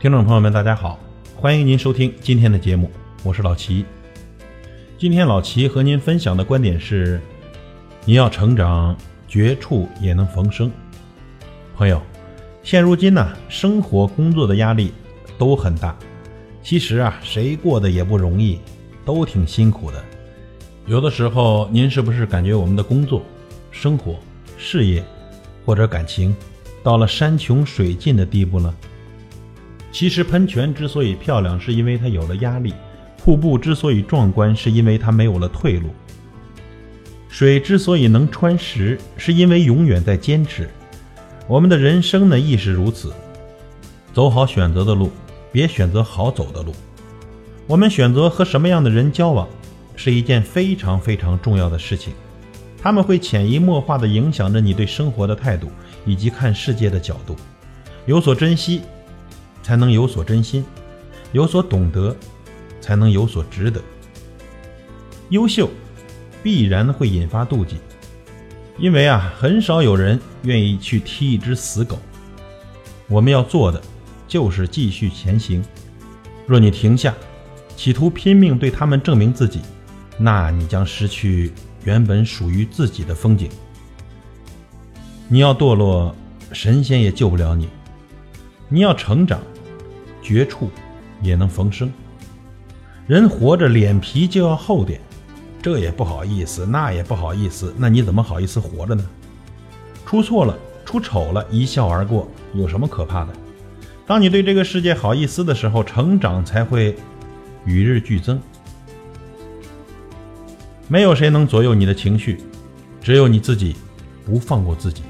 听众朋友们，大家好，欢迎您收听今天的节目，我是老齐。今天老齐和您分享的观点是：你要成长，绝处也能逢生。朋友，现如今呢，生活工作的压力都很大，其实啊，谁过得也不容易，都挺辛苦的。有的时候，您是不是感觉我们的工作、生活、事业或者感情到了山穷水尽的地步呢？其实，喷泉之所以漂亮，是因为它有了压力；瀑布之所以壮观，是因为它没有了退路；水之所以能穿石，是因为永远在坚持。我们的人生呢，亦是如此。走好选择的路，别选择好走的路。我们选择和什么样的人交往，是一件非常非常重要的事情。他们会潜移默化地影响着你对生活的态度以及看世界的角度。有所珍惜。才能有所真心，有所懂得，才能有所值得。优秀必然会引发妒忌，因为啊，很少有人愿意去踢一只死狗。我们要做的就是继续前行。若你停下，企图拼命对他们证明自己，那你将失去原本属于自己的风景。你要堕落，神仙也救不了你。你要成长。绝处也能逢生。人活着脸皮就要厚点，这也不好意思，那也不好意思，那你怎么好意思活着呢？出错了，出丑了，一笑而过，有什么可怕的？当你对这个世界好意思的时候，成长才会与日俱增。没有谁能左右你的情绪，只有你自己不放过自己。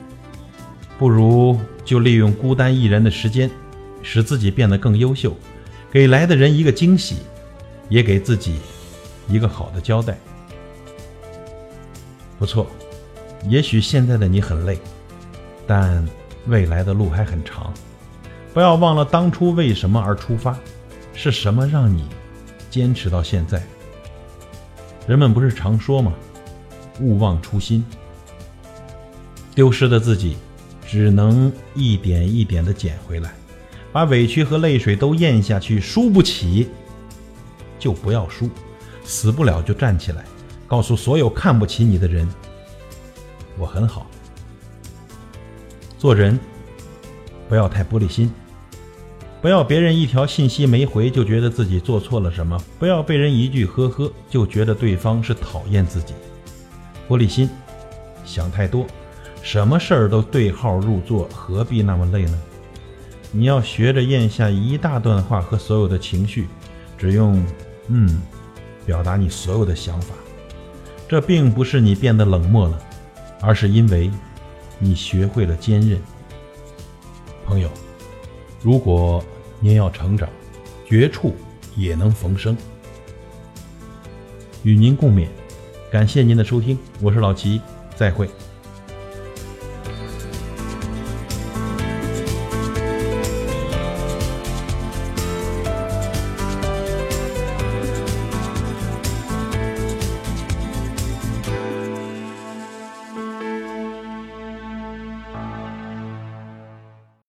不如就利用孤单一人的时间。使自己变得更优秀，给来的人一个惊喜，也给自己一个好的交代。不错，也许现在的你很累，但未来的路还很长。不要忘了当初为什么而出发，是什么让你坚持到现在？人们不是常说吗？勿忘初心。丢失的自己，只能一点一点的捡回来。把委屈和泪水都咽下去，输不起就不要输，死不了就站起来，告诉所有看不起你的人，我很好。做人不要太玻璃心，不要别人一条信息没回就觉得自己做错了什么，不要被人一句呵呵就觉得对方是讨厌自己。玻璃心，想太多，什么事儿都对号入座，何必那么累呢？你要学着咽下一大段话和所有的情绪，只用“嗯”表达你所有的想法。这并不是你变得冷漠了，而是因为你学会了坚韧。朋友，如果您要成长，绝处也能逢生。与您共勉，感谢您的收听，我是老齐，再会。